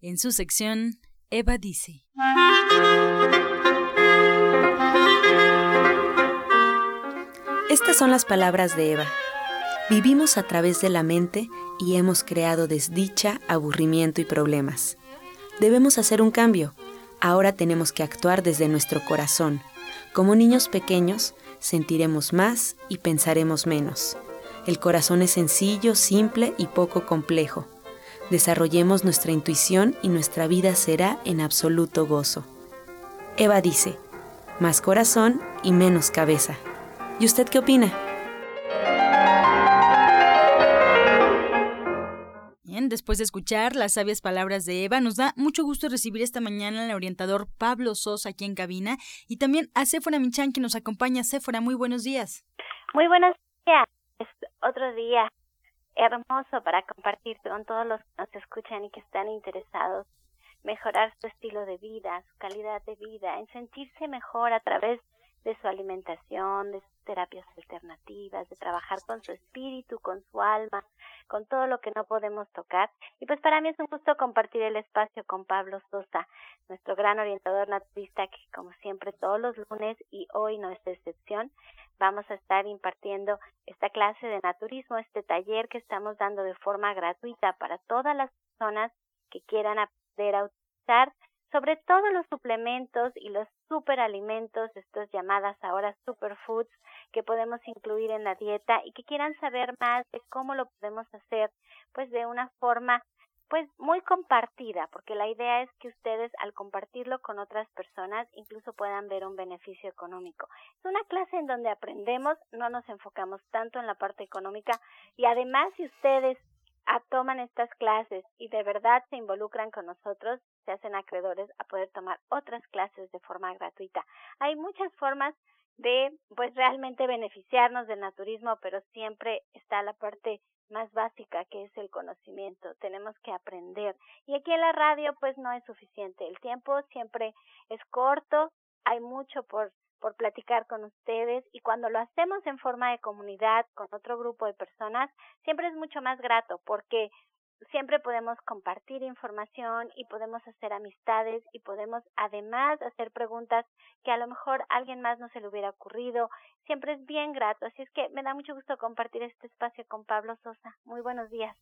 en su sección Eva dice. Estas son las palabras de Eva. Vivimos a través de la mente y hemos creado desdicha, aburrimiento y problemas. Debemos hacer un cambio. Ahora tenemos que actuar desde nuestro corazón. Como niños pequeños, sentiremos más y pensaremos menos. El corazón es sencillo, simple y poco complejo. Desarrollemos nuestra intuición y nuestra vida será en absoluto gozo. Eva dice, más corazón y menos cabeza. ¿Y usted qué opina? Bien, después de escuchar las sabias palabras de Eva, nos da mucho gusto recibir esta mañana al orientador Pablo Sosa aquí en cabina y también a Séfora Michan que nos acompaña. Séfora, muy buenos días. Muy buenos días. Es otro día hermoso para compartir con todos los que nos escuchan y que están interesados. Mejorar su estilo de vida, su calidad de vida, en sentirse mejor a través de su alimentación, de sus terapias alternativas, de trabajar con su espíritu, con su alma, con todo lo que no podemos tocar. Y pues para mí es un gusto compartir el espacio con Pablo Sosa, nuestro gran orientador naturista que como siempre todos los lunes y hoy no es excepción, vamos a estar impartiendo esta clase de naturismo, este taller que estamos dando de forma gratuita para todas las personas que quieran aprender a utilizar sobre todo los suplementos y los superalimentos, estos llamadas ahora superfoods, que podemos incluir en la dieta y que quieran saber más de cómo lo podemos hacer, pues de una forma pues muy compartida, porque la idea es que ustedes al compartirlo con otras personas incluso puedan ver un beneficio económico. Es una clase en donde aprendemos, no nos enfocamos tanto en la parte económica y además si ustedes toman estas clases y de verdad se involucran con nosotros, se hacen acreedores a poder tomar otras clases de forma gratuita. Hay muchas formas de pues realmente beneficiarnos del naturismo, pero siempre está la parte más básica que es el conocimiento. Tenemos que aprender. Y aquí en la radio pues no es suficiente. El tiempo siempre es corto, hay mucho por por platicar con ustedes y cuando lo hacemos en forma de comunidad con otro grupo de personas, siempre es mucho más grato porque siempre podemos compartir información y podemos hacer amistades y podemos además hacer preguntas que a lo mejor a alguien más no se le hubiera ocurrido. Siempre es bien grato. Así es que me da mucho gusto compartir este espacio con Pablo Sosa. Muy buenos días.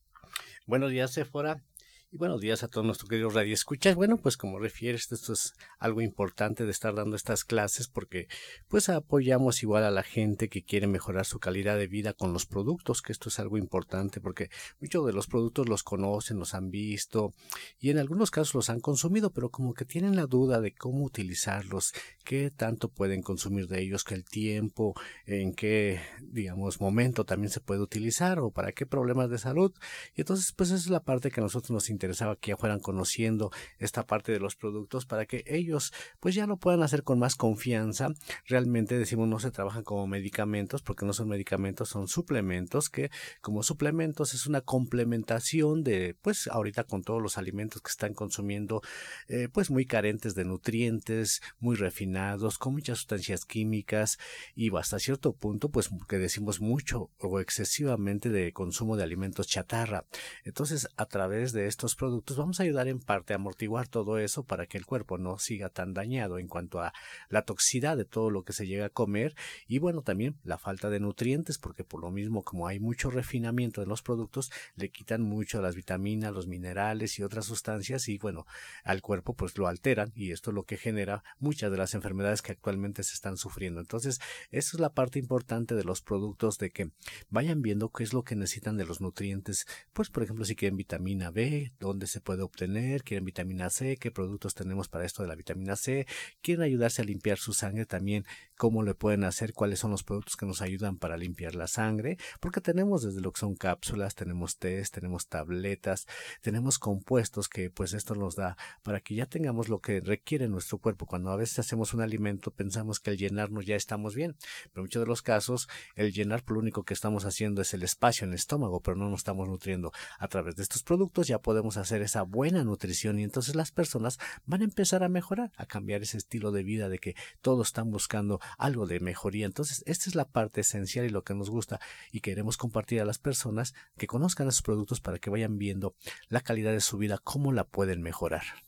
Buenos días, Sephora. Y buenos días a todos nuestros queridos radioescuchas. Bueno, pues como refieres, esto es algo importante de estar dando estas clases porque pues apoyamos igual a la gente que quiere mejorar su calidad de vida con los productos, que esto es algo importante porque muchos de los productos los conocen, los han visto y en algunos casos los han consumido, pero como que tienen la duda de cómo utilizarlos, qué tanto pueden consumir de ellos, que el tiempo, en qué, digamos, momento también se puede utilizar o para qué problemas de salud. Y entonces, pues esa es la parte que a nosotros nos interesaba que ya fueran conociendo esta parte de los productos para que ellos pues ya lo puedan hacer con más confianza. Realmente decimos no se trabajan como medicamentos porque no son medicamentos, son suplementos que como suplementos es una complementación de pues ahorita con todos los alimentos que están consumiendo eh, pues muy carentes de nutrientes, muy refinados, con muchas sustancias químicas y hasta cierto punto pues que decimos mucho o excesivamente de consumo de alimentos chatarra. Entonces a través de estos productos vamos a ayudar en parte a amortiguar todo eso para que el cuerpo no siga tan dañado en cuanto a la toxicidad de todo lo que se llega a comer y bueno también la falta de nutrientes porque por lo mismo como hay mucho refinamiento de los productos le quitan mucho las vitaminas, los minerales y otras sustancias y bueno al cuerpo pues lo alteran y esto es lo que genera muchas de las enfermedades que actualmente se están sufriendo. Entonces, esa es la parte importante de los productos de que vayan viendo qué es lo que necesitan de los nutrientes. Pues, por ejemplo, si quieren vitamina B, dónde se puede obtener, quieren vitamina C, qué productos tenemos para esto de la vitamina C, quieren ayudarse a limpiar su sangre también, cómo le pueden hacer, cuáles son los productos que nos ayudan para limpiar la sangre, porque tenemos desde lo que son cápsulas, tenemos test, tenemos tabletas, tenemos compuestos que pues esto nos da para que ya tengamos lo que requiere nuestro cuerpo. Cuando a veces hacemos un alimento pensamos que al llenarnos ya estamos bien, pero en muchos de los casos el llenar por lo único que estamos haciendo es el espacio en el estómago, pero no nos estamos nutriendo. A través de estos productos ya podemos hacer esa buena nutrición y entonces las personas van a empezar a mejorar, a cambiar ese estilo de vida de que todos están buscando algo de mejoría. Entonces, esta es la parte esencial y lo que nos gusta y queremos compartir a las personas que conozcan esos productos para que vayan viendo la calidad de su vida, cómo la pueden mejorar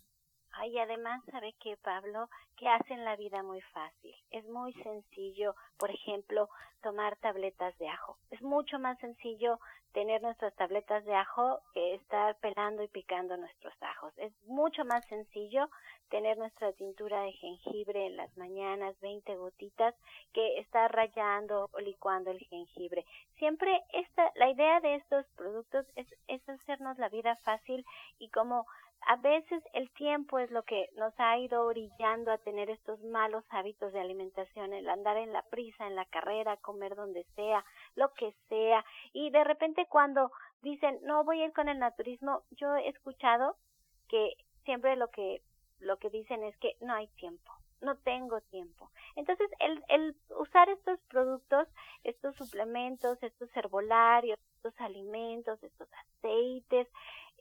y además sabe que Pablo, que hacen la vida muy fácil. Es muy sencillo, por ejemplo, tomar tabletas de ajo. Es mucho más sencillo tener nuestras tabletas de ajo que estar pelando y picando nuestros ajos. Es mucho más sencillo tener nuestra tintura de jengibre en las mañanas, 20 gotitas, que estar rayando o licuando el jengibre. Siempre esta, la idea de estos productos es, es hacernos la vida fácil y como a veces el tiempo es lo que nos ha ido orillando a tener estos malos hábitos de alimentación, el andar en la prisa, en la carrera, comer donde sea, lo que sea. Y de repente cuando dicen, no voy a ir con el naturismo, yo he escuchado que siempre lo que, lo que dicen es que no hay tiempo, no tengo tiempo. Entonces, el, el usar estos productos, estos suplementos, estos herbolarios, estos alimentos, estos aceites,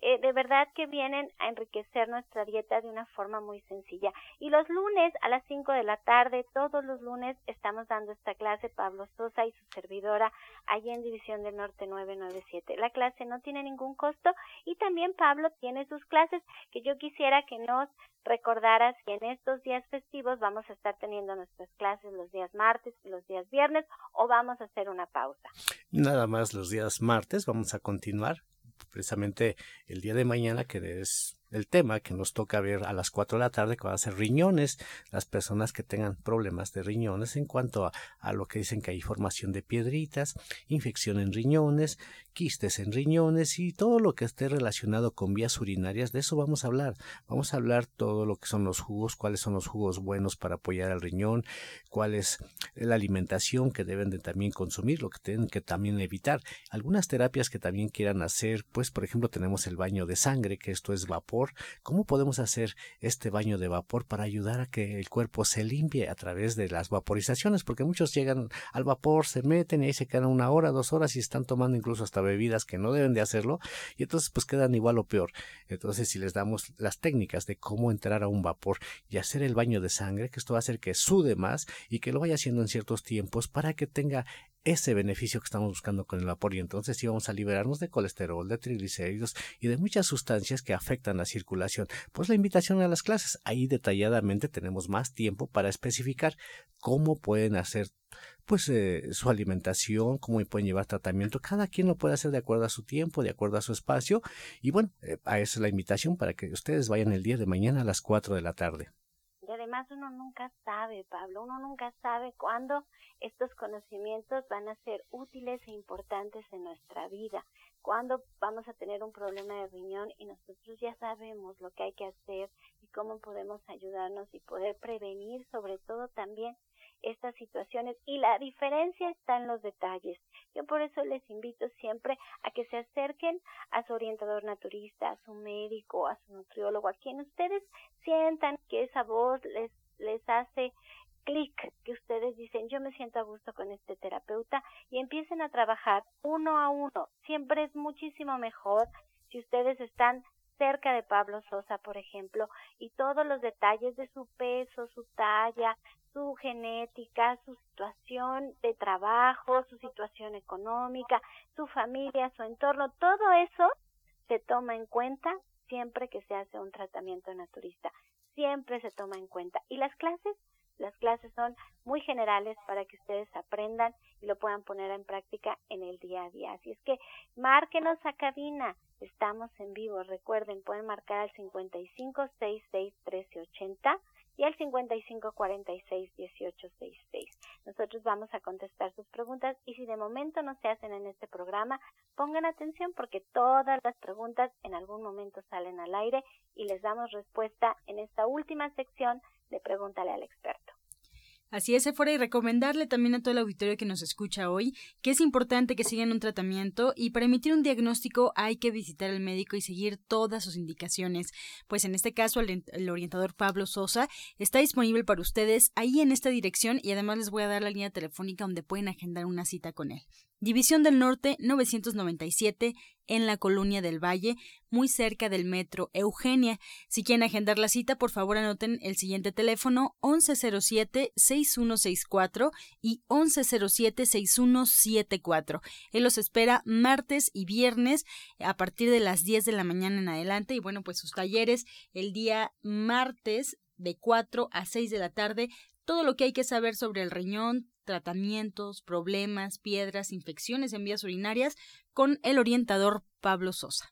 eh, de verdad que vienen a enriquecer nuestra dieta de una forma muy sencilla. Y los lunes a las 5 de la tarde, todos los lunes, estamos dando esta clase Pablo Sosa y su servidora allí en División del Norte 997. La clase no tiene ningún costo y también Pablo tiene sus clases que yo quisiera que nos recordaras que en estos días festivos vamos a estar teniendo nuestras clases los días martes y los días viernes o vamos a hacer una pausa. Nada más los días martes vamos a continuar precisamente el día de mañana, que es el tema que nos toca ver a las 4 de la tarde, que van a ser riñones, las personas que tengan problemas de riñones en cuanto a, lo que dicen que hay formación de piedritas, infección en riñones, quistes en riñones y todo lo que esté relacionado con vías urinarias, de eso vamos a hablar. Vamos a hablar todo lo que son los jugos, cuáles son los jugos buenos para apoyar al riñón, cuál es la alimentación que deben de también consumir, lo que tienen que también evitar. Algunas terapias que también quieran hacer, pues por ejemplo tenemos el baño de sangre, que esto es vapor ¿Cómo podemos hacer este baño de vapor para ayudar a que el cuerpo se limpie a través de las vaporizaciones? Porque muchos llegan al vapor, se meten y ahí se quedan una hora, dos horas y están tomando incluso hasta bebidas que no deben de hacerlo y entonces pues quedan igual o peor. Entonces si les damos las técnicas de cómo entrar a un vapor y hacer el baño de sangre, que esto va a hacer que sude más y que lo vaya haciendo en ciertos tiempos para que tenga ese beneficio que estamos buscando con el vapor y entonces íbamos a liberarnos de colesterol, de triglicéridos y de muchas sustancias que afectan la circulación. Pues la invitación a las clases, ahí detalladamente tenemos más tiempo para especificar cómo pueden hacer pues eh, su alimentación, cómo pueden llevar tratamiento. Cada quien lo puede hacer de acuerdo a su tiempo, de acuerdo a su espacio. Y bueno, eh, a esa es la invitación para que ustedes vayan el día de mañana a las 4 de la tarde. Además uno nunca sabe, Pablo, uno nunca sabe cuándo estos conocimientos van a ser útiles e importantes en nuestra vida. Cuándo vamos a tener un problema de riñón y nosotros ya sabemos lo que hay que hacer y cómo podemos ayudarnos y poder prevenir sobre todo también estas situaciones y la diferencia está en los detalles. Yo por eso les invito siempre a que se acerquen a su orientador naturista, a su médico, a su nutriólogo, a quien ustedes sientan que esa voz les, les hace clic, que ustedes dicen yo me siento a gusto con este terapeuta y empiecen a trabajar uno a uno. Siempre es muchísimo mejor si ustedes están cerca de Pablo Sosa, por ejemplo, y todos los detalles de su peso, su talla, su genética, su situación de trabajo, su situación económica, su familia, su entorno, todo eso se toma en cuenta siempre que se hace un tratamiento naturista. Siempre se toma en cuenta. Y las clases, las clases son muy generales para que ustedes aprendan y lo puedan poner en práctica en el día a día. Así es que márquenos a cabina. Estamos en vivo. Recuerden, pueden marcar al 55 66 1380 y al 55 46 18 66. Nosotros vamos a contestar sus preguntas y si de momento no se hacen en este programa, pongan atención porque todas las preguntas en algún momento salen al aire y les damos respuesta en esta última sección de Pregúntale al experto. Así es, fuera y recomendarle también a todo el auditorio que nos escucha hoy que es importante que sigan un tratamiento y para emitir un diagnóstico hay que visitar al médico y seguir todas sus indicaciones. Pues en este caso el, el, orientador Pablo Sosa está disponible para ustedes ahí en esta dirección y además les voy a dar la línea telefónica donde pueden agendar una cita con él. División del Norte 997 en la Colonia del Valle, muy cerca del metro Eugenia. Si quieren agendar la cita, por favor anoten el siguiente teléfono 1107-6164 y 1107-6174. Él los espera martes y viernes a partir de las 10 de la mañana en adelante y bueno, pues sus talleres el día martes de 4 a 6 de la tarde todo lo que hay que saber sobre el riñón, tratamientos, problemas, piedras, infecciones en vías urinarias con el orientador Pablo Sosa.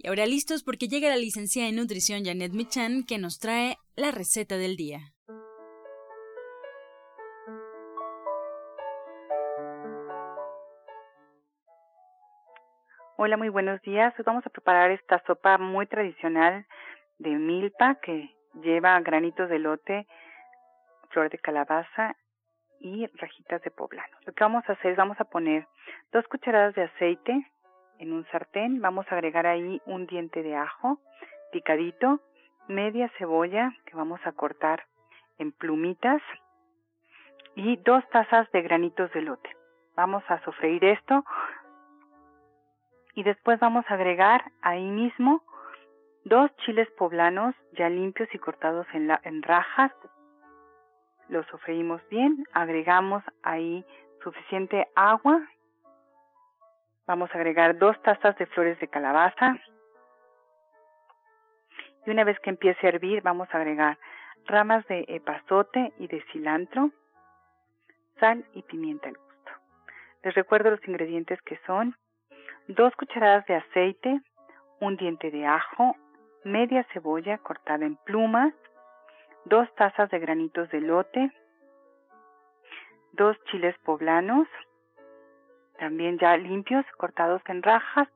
Y ahora listos porque llega la licenciada en nutrición Janet Michan que nos trae la receta del día. Hola, muy buenos días. Hoy vamos a preparar esta sopa muy tradicional de milpa que lleva granitos de lote, flor de calabaza y rajitas de poblano. Lo que vamos a hacer es vamos a poner dos cucharadas de aceite en un sartén vamos a agregar ahí un diente de ajo picadito, media cebolla que vamos a cortar en plumitas y dos tazas de granitos de lote. Vamos a sofreír esto y después vamos a agregar ahí mismo dos chiles poblanos ya limpios y cortados en, la, en rajas. Los sofreímos bien, agregamos ahí suficiente agua Vamos a agregar dos tazas de flores de calabaza. Y una vez que empiece a hervir, vamos a agregar ramas de epazote y de cilantro, sal y pimienta al gusto. Les recuerdo los ingredientes que son dos cucharadas de aceite, un diente de ajo, media cebolla cortada en plumas, dos tazas de granitos de lote, dos chiles poblanos, también ya limpios, cortados en rajas,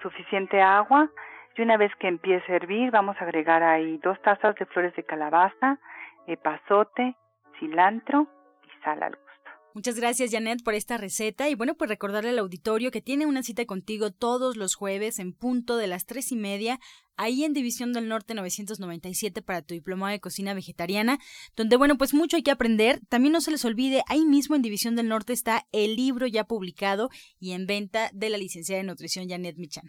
suficiente agua y una vez que empiece a hervir vamos a agregar ahí dos tazas de flores de calabaza, epazote, cilantro y sal al gusto. Muchas gracias Janet por esta receta y bueno pues recordarle al auditorio que tiene una cita contigo todos los jueves en punto de las tres y media ahí en División del Norte 997 para tu diplomado de cocina vegetariana donde bueno pues mucho hay que aprender también no se les olvide ahí mismo en División del Norte está el libro ya publicado y en venta de la licenciada de nutrición Janet Michan.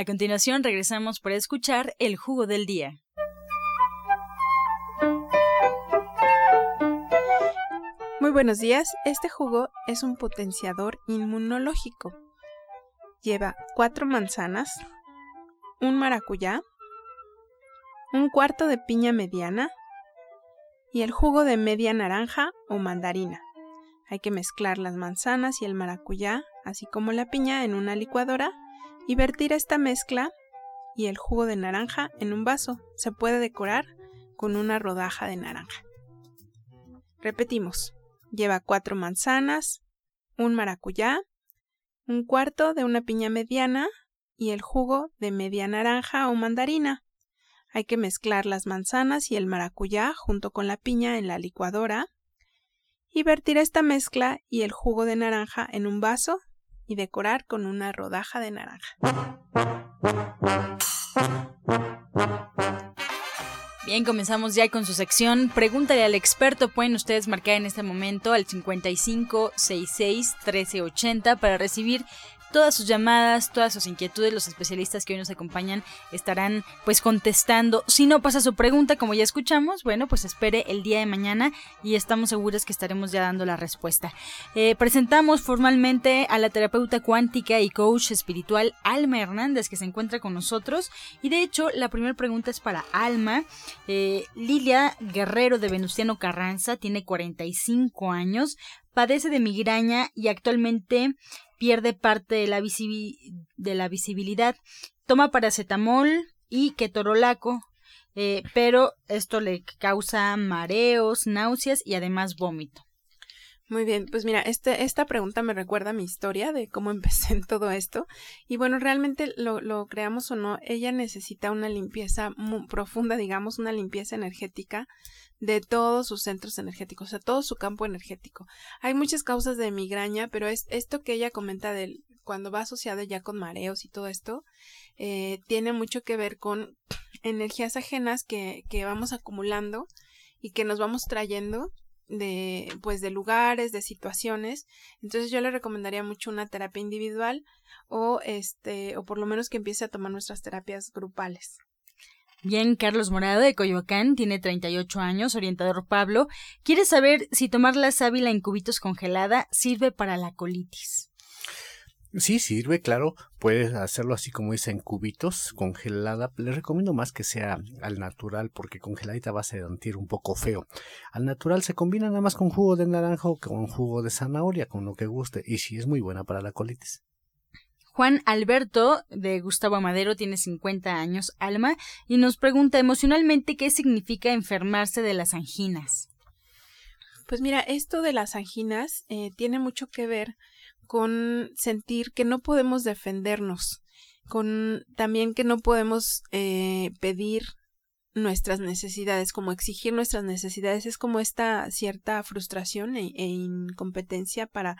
A continuación regresamos para escuchar el jugo del día. Muy buenos días, este jugo es un potenciador inmunológico. Lleva cuatro manzanas, un maracuyá, un cuarto de piña mediana y el jugo de media naranja o mandarina. Hay que mezclar las manzanas y el maracuyá, así como la piña, en una licuadora y vertir esta mezcla y el jugo de naranja en un vaso. Se puede decorar con una rodaja de naranja. Repetimos, lleva cuatro manzanas, un maracuyá, un cuarto de una piña mediana y el jugo de media naranja o mandarina. Hay que mezclar las manzanas y el maracuyá junto con la piña en la licuadora y vertir esta mezcla y el jugo de naranja en un vaso y decorar con una rodaja de naranja. Bien, comenzamos ya con su sección. Pregúntale al experto. Pueden ustedes marcar en este momento al 55 66 1380 para recibir todas sus llamadas, todas sus inquietudes. Los especialistas que hoy nos acompañan estarán pues contestando. Si no pasa su pregunta, como ya escuchamos, bueno, pues espere el día de mañana y estamos seguros que estaremos ya dando la respuesta. Eh, presentamos formalmente a la terapeuta cuántica y coach espiritual Alma Hernández que se encuentra con nosotros. Y de hecho, la primera pregunta es para Alma. Eh, Lilia Guerrero de Venustiano Carranza tiene 45 años padece de migraña y actualmente pierde parte de la, de la visibilidad. Toma paracetamol y ketorolaco, eh, pero esto le causa mareos, náuseas y además vómito. Muy bien, pues mira, este, esta pregunta me recuerda a mi historia de cómo empecé en todo esto. Y bueno, realmente lo, lo creamos o no, ella necesita una limpieza muy profunda, digamos, una limpieza energética de todos sus centros energéticos, o sea, todo su campo energético. Hay muchas causas de migraña, pero es esto que ella comenta del cuando va asociado ya con mareos y todo esto, eh, tiene mucho que ver con energías ajenas que, que vamos acumulando y que nos vamos trayendo de pues de lugares, de situaciones. Entonces yo le recomendaría mucho una terapia individual o este o por lo menos que empiece a tomar nuestras terapias grupales. Bien, Carlos Morado de Coyoacán tiene 38 años, orientador Pablo, quiere saber si tomar la sábila en cubitos congelada sirve para la colitis. Sí, sirve, claro. Puedes hacerlo así como dice en cubitos, congelada. Le recomiendo más que sea al natural porque congeladita va a sentir un poco feo. Al natural se combina nada más con jugo de naranja o con jugo de zanahoria, con lo que guste. Y sí es muy buena para la colitis. Juan Alberto de Gustavo Amadero tiene 50 años, Alma, y nos pregunta emocionalmente qué significa enfermarse de las anginas. Pues mira, esto de las anginas eh, tiene mucho que ver con sentir que no podemos defendernos, con también que no podemos eh, pedir nuestras necesidades, como exigir nuestras necesidades, es como esta cierta frustración e, e, incompetencia para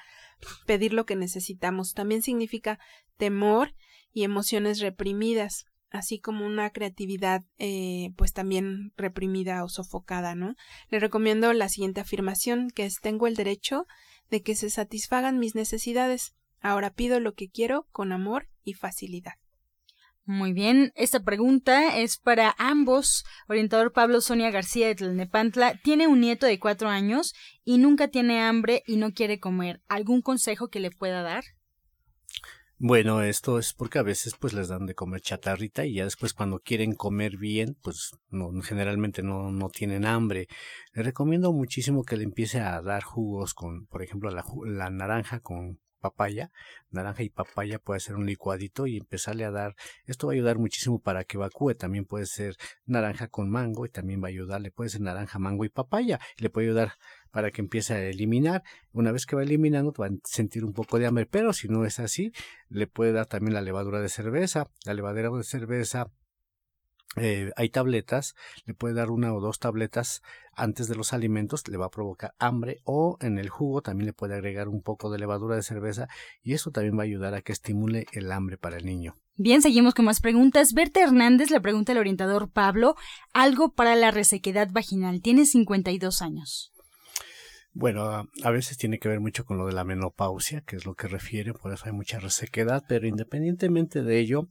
pedir lo que necesitamos. También significa temor y emociones reprimidas, así como una creatividad eh, pues también reprimida o sofocada, ¿no? Le recomiendo la siguiente afirmación, que es tengo el derecho de que se satisfagan mis necesidades. Ahora pido lo que quiero con amor y facilidad. Muy bien, esta pregunta es para ambos. Orientador Pablo Sonia García de Tlalnepantla tiene un nieto de cuatro años y nunca tiene hambre y no quiere comer. ¿Algún consejo que le pueda dar? Bueno, esto es porque a veces pues les dan de comer chatarrita y ya después cuando quieren comer bien, pues no, generalmente no, no tienen hambre. Le recomiendo muchísimo que le empiece a dar jugos con, por ejemplo, la, la naranja con papaya, naranja y papaya puede ser un licuadito y empezarle a dar, esto va a ayudar muchísimo para que evacúe, también puede ser naranja con mango y también va a ayudarle, puede ser naranja, mango y papaya, le puede ayudar para que empiece a eliminar, una vez que va eliminando va a sentir un poco de hambre, pero si no es así, le puede dar también la levadura de cerveza, la levadura de cerveza eh, hay tabletas, le puede dar una o dos tabletas antes de los alimentos, le va a provocar hambre o en el jugo también le puede agregar un poco de levadura de cerveza y eso también va a ayudar a que estimule el hambre para el niño. Bien, seguimos con más preguntas. Berta Hernández le pregunta al orientador Pablo algo para la resequedad vaginal. Tiene 52 años. Bueno, a veces tiene que ver mucho con lo de la menopausia, que es lo que refiere, por eso hay mucha resequedad, pero independientemente de ello,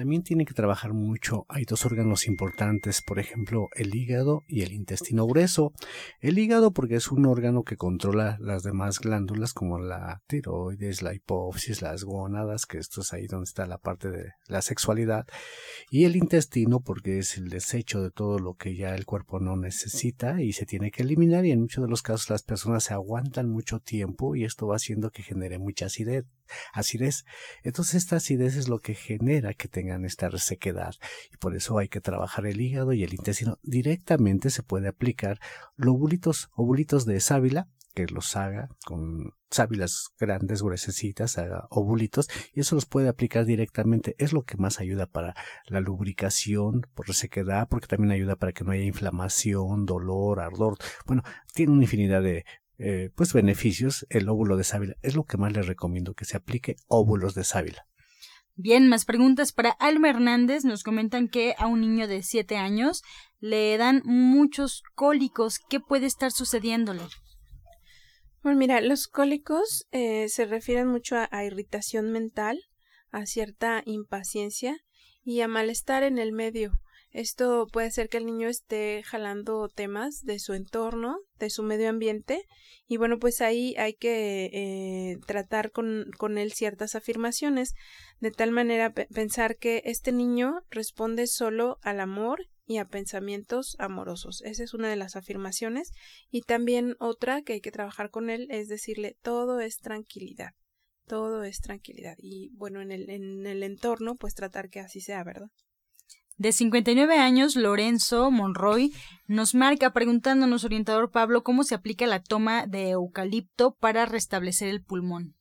también tiene que trabajar mucho. Hay dos órganos importantes, por ejemplo, el hígado y el intestino grueso. El hígado porque es un órgano que controla las demás glándulas como la tiroides, la hipófisis, las gónadas, que esto es ahí donde está la parte de la sexualidad. Y el intestino porque es el desecho de todo lo que ya el cuerpo no necesita y se tiene que eliminar y en muchos de los casos las personas se aguantan mucho tiempo y esto va haciendo que genere mucha acidez. Acidez. Entonces esta acidez es lo que genera que tengan esta resequedad y por eso hay que trabajar el hígado y el intestino. Directamente se puede aplicar lobulitos, ovulitos de sábila que los haga con sábilas grandes, gruesecitas, haga ovulitos, y eso los puede aplicar directamente. Es lo que más ayuda para la lubricación, por resequedad, porque también ayuda para que no haya inflamación, dolor, ardor. Bueno, tiene una infinidad de eh, pues beneficios el óvulo de sábila. Es lo que más les recomiendo, que se aplique óvulos de sábila. Bien, más preguntas para Alma Hernández. Nos comentan que a un niño de 7 años le dan muchos cólicos. ¿Qué puede estar sucediéndole? Bueno, mira, los cólicos eh, se refieren mucho a, irritación mental, a cierta impaciencia y a malestar en el medio. Esto puede ser que el niño esté jalando temas de su entorno, de su medio ambiente, y bueno, pues ahí hay que eh, tratar con, con, él ciertas afirmaciones, de tal manera pensar que este niño responde solo al amor y a pensamientos amorosos. Esa es una de las afirmaciones. Y también otra que hay que trabajar con él es decirle todo es tranquilidad. Todo es tranquilidad. Y bueno, en el, en el entorno, pues tratar que así sea, ¿verdad? De 59 años, Lorenzo Monroy nos marca preguntándonos, orientador Pablo, cómo se aplica la toma de eucalipto para restablecer el pulmón.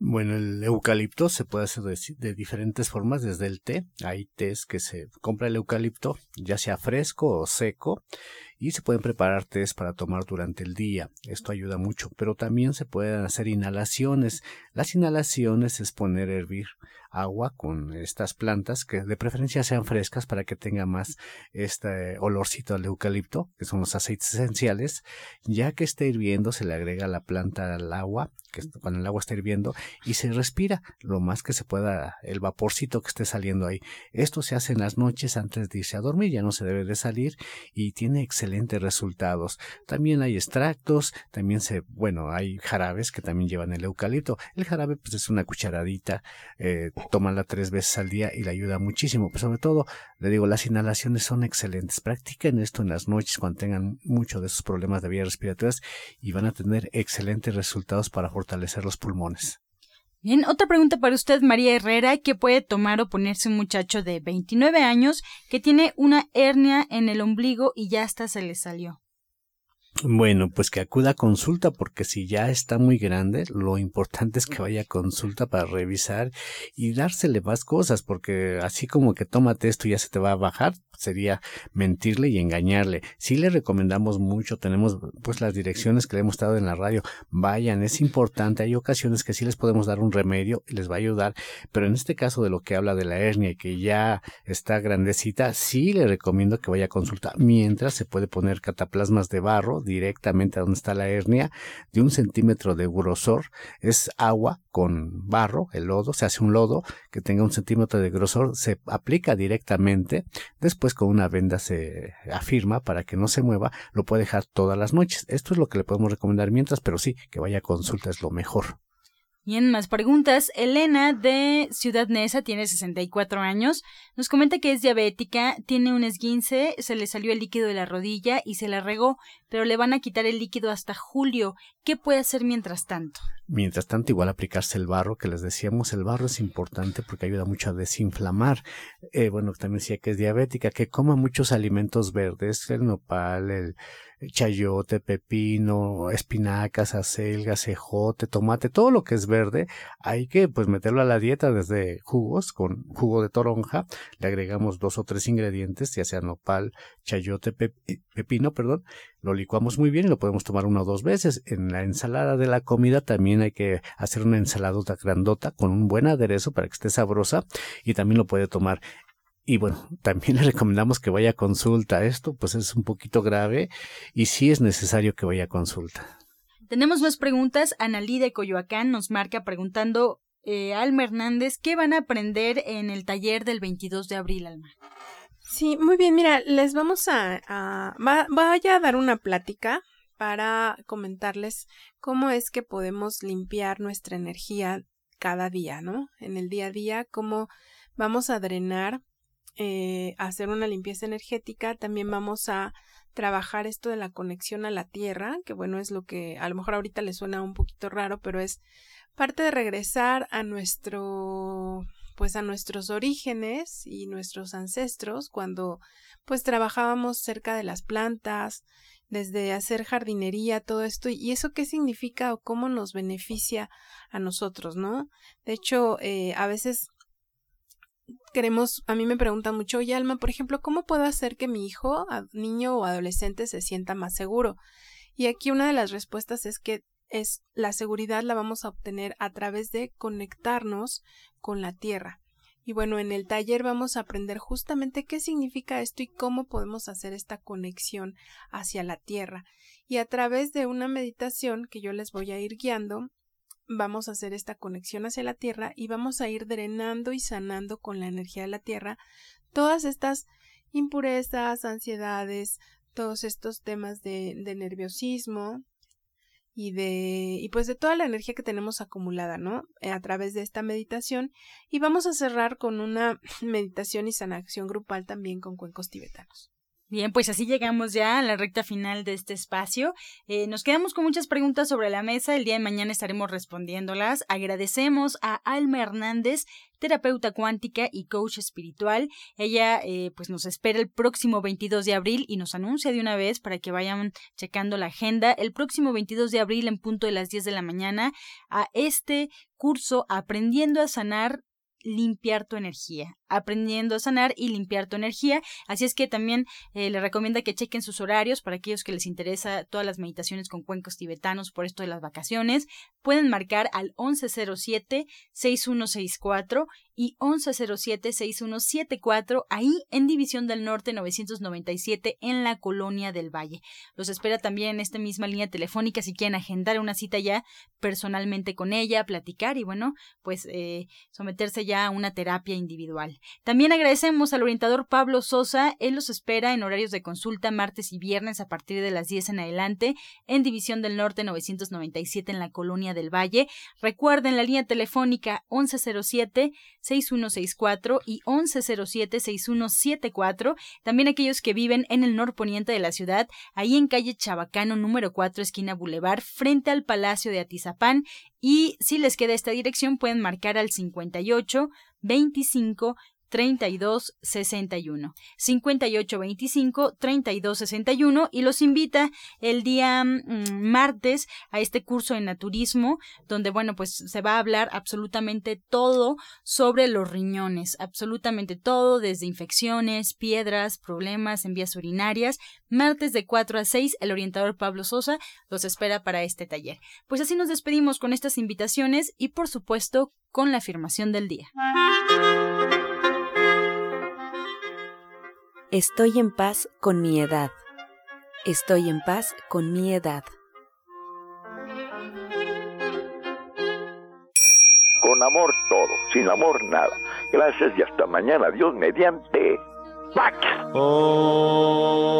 Bueno, el eucalipto se puede hacer de, diferentes formas, desde el té. Hay tés que se compra el eucalipto, ya sea fresco o seco, y se pueden preparar tés para tomar durante el día. Esto ayuda mucho, pero también se pueden hacer inhalaciones. Las inhalaciones es poner a hervir agua con estas plantas que de preferencia sean frescas para que tenga más este olorcito al eucalipto, que son los aceites esenciales. Ya que esté hirviendo, se le agrega la planta al agua, que cuando el agua está hirviendo, y se respira lo más que se pueda el vaporcito que esté saliendo ahí. Esto se hace en las noches antes de irse a dormir, ya no se debe de salir y tiene excelentes resultados. También hay extractos, también se, bueno, hay jarabes que también llevan el eucalipto. El jarabe pues es una cucharadita, eh, tómala tres veces al día y le ayuda muchísimo. Pero sobre todo, le digo, las inhalaciones son excelentes. Practiquen esto en las noches cuando tengan mucho de esos problemas de vías respiratorias y van a tener excelentes resultados para fortalecer los pulmones. Bien, otra pregunta para usted, María Herrera. ¿Qué puede tomar o ponerse un muchacho de 29 años que tiene una hernia en el ombligo y ya hasta se le salió? Bueno, pues que acuda a consulta porque si ya está muy grande, lo importante es que vaya a consulta para revisar y dársele más cosas porque así como que tómate esto y ya se te va a bajar, sería mentirle y engañarle. Sí le recomendamos mucho, tenemos pues las direcciones que le hemos dado en la radio, vayan, es importante, hay ocasiones que sí les podemos dar un remedio y les va a ayudar, pero en este caso de lo que habla de la hernia y que ya está grandecita, sí le recomiendo que vaya a consulta, mientras se puede poner cataplasmas de barro directamente a donde está la hernia, de un centímetro de grosor, es agua con barro, el lodo, se hace un lodo que tenga un centímetro de grosor, se aplica directamente, después con una venda se afirma para que no se mueva, lo puede dejar todas las noches. Esto es lo que le podemos recomendar mientras, pero sí, que vaya a consulta es lo mejor. Bien, más preguntas. Elena de Ciudad Neza tiene 64 años. Nos comenta que es diabética, tiene un esguince, se le salió el líquido de la rodilla y se la regó, pero le van a quitar el líquido hasta julio. ¿Qué puede hacer mientras tanto? Mientras tanto, igual aplicarse el barro, que les decíamos, el barro es importante porque ayuda mucho a desinflamar. Eh, bueno, también decía que es diabética, que coma muchos alimentos verdes, el nopal, el chayote, pepino, espinacas, acelgas, cejote, tomate, todo lo que es verde, hay que pues meterlo a la dieta desde jugos, con jugo de toronja, le agregamos dos o tres ingredientes, ya sea nopal, chayote, pepino, perdón, lo licuamos muy bien y lo podemos tomar una o dos veces. En la ensalada de la comida también hay que hacer una ensaladota grandota con un buen aderezo para que esté sabrosa y también lo puede tomar y bueno, también le recomendamos que vaya a consulta. Esto pues es un poquito grave y sí es necesario que vaya a consulta. Tenemos más preguntas. Analí de Coyoacán nos marca preguntando eh, Alma Hernández, ¿qué van a aprender en el taller del 22 de abril, Alma? Sí, muy bien, mira, les vamos a, a vaya a dar una plática para comentarles cómo es que podemos limpiar nuestra energía cada día, ¿no? En el día a día, cómo vamos a drenar eh, hacer una limpieza energética, también vamos a trabajar esto de la conexión a la tierra, que bueno, es lo que a lo mejor ahorita le suena un poquito raro, pero es parte de regresar a nuestro pues a nuestros orígenes y nuestros ancestros cuando pues trabajábamos cerca de las plantas, desde hacer jardinería, todo esto, y eso qué significa o cómo nos beneficia a nosotros, ¿no? De hecho, eh, a veces queremos, a mí me preguntan mucho, oye Alma, por ejemplo, ¿cómo puedo hacer que mi hijo, niño o adolescente se sienta más seguro? Y aquí una de las respuestas es que es la seguridad la vamos a obtener a través de conectarnos con la tierra. Y bueno, en el taller vamos a aprender justamente qué significa esto y cómo podemos hacer esta conexión hacia la tierra. Y a través de una meditación que yo les voy a ir guiando, vamos a hacer esta conexión hacia la tierra y vamos a ir drenando y sanando con la energía de la tierra todas estas impurezas, ansiedades, todos estos temas de, nerviosismo, y de y pues de toda la energía que tenemos acumulada, ¿no? Eh, a través de esta meditación y vamos a cerrar con una meditación y sanación grupal también con cuencos tibetanos. Bien, pues así llegamos ya a la recta final de este espacio. Eh, nos quedamos con muchas preguntas sobre la mesa. El día de mañana estaremos respondiéndolas. Agradecemos a Alma Hernández, terapeuta cuántica y coach espiritual. Ella eh, pues nos espera el próximo 22 de abril y nos anuncia de una vez para que vayan checando la agenda. El próximo 22 de abril en punto de las 10 de la mañana a este curso Aprendiendo a sanar limpiar tu energía, aprendiendo a sanar y limpiar tu energía. Así es que también eh, le recomienda que chequen sus horarios para aquellos que les interesa todas las meditaciones con cuencos tibetanos por esto de las vacaciones. Pueden marcar al 1107-6164 y 1107-6174 ahí en División del Norte 997 en la Colonia del Valle. Los espera también en esta misma línea telefónica si quieren agendar una cita ya personalmente con ella, platicar y bueno, pues eh, someterse ya a una terapia individual. También agradecemos al orientador Pablo Sosa, él los espera en horarios de consulta martes y viernes a partir de las 10 en adelante en División del Norte 997 en la Colonia del Valle. Recuerden la línea telefónica 1107 6164 y 1107-6174. También aquellos que viven en el norponiente de la ciudad, ahí en calle Chabacano número 4, esquina Boulevard, frente al Palacio de Atizapán. Y si les queda esta dirección, pueden marcar al 58 25 32 61 58 25 32 61 y los invita el día mm, martes a este curso de naturismo donde bueno pues se va a hablar absolutamente todo sobre los riñones absolutamente todo desde infecciones piedras problemas en vías urinarias. Martes de 4 a 6 el orientador Pablo Sosa los espera para este taller. Pues así nos despedimos con estas invitaciones y por supuesto con la afirmación del día Estoy en paz con mi edad. Estoy en paz con mi edad. Con amor todo, sin amor nada. Gracias y hasta mañana. Dios mediante. ¡Pax! Oh.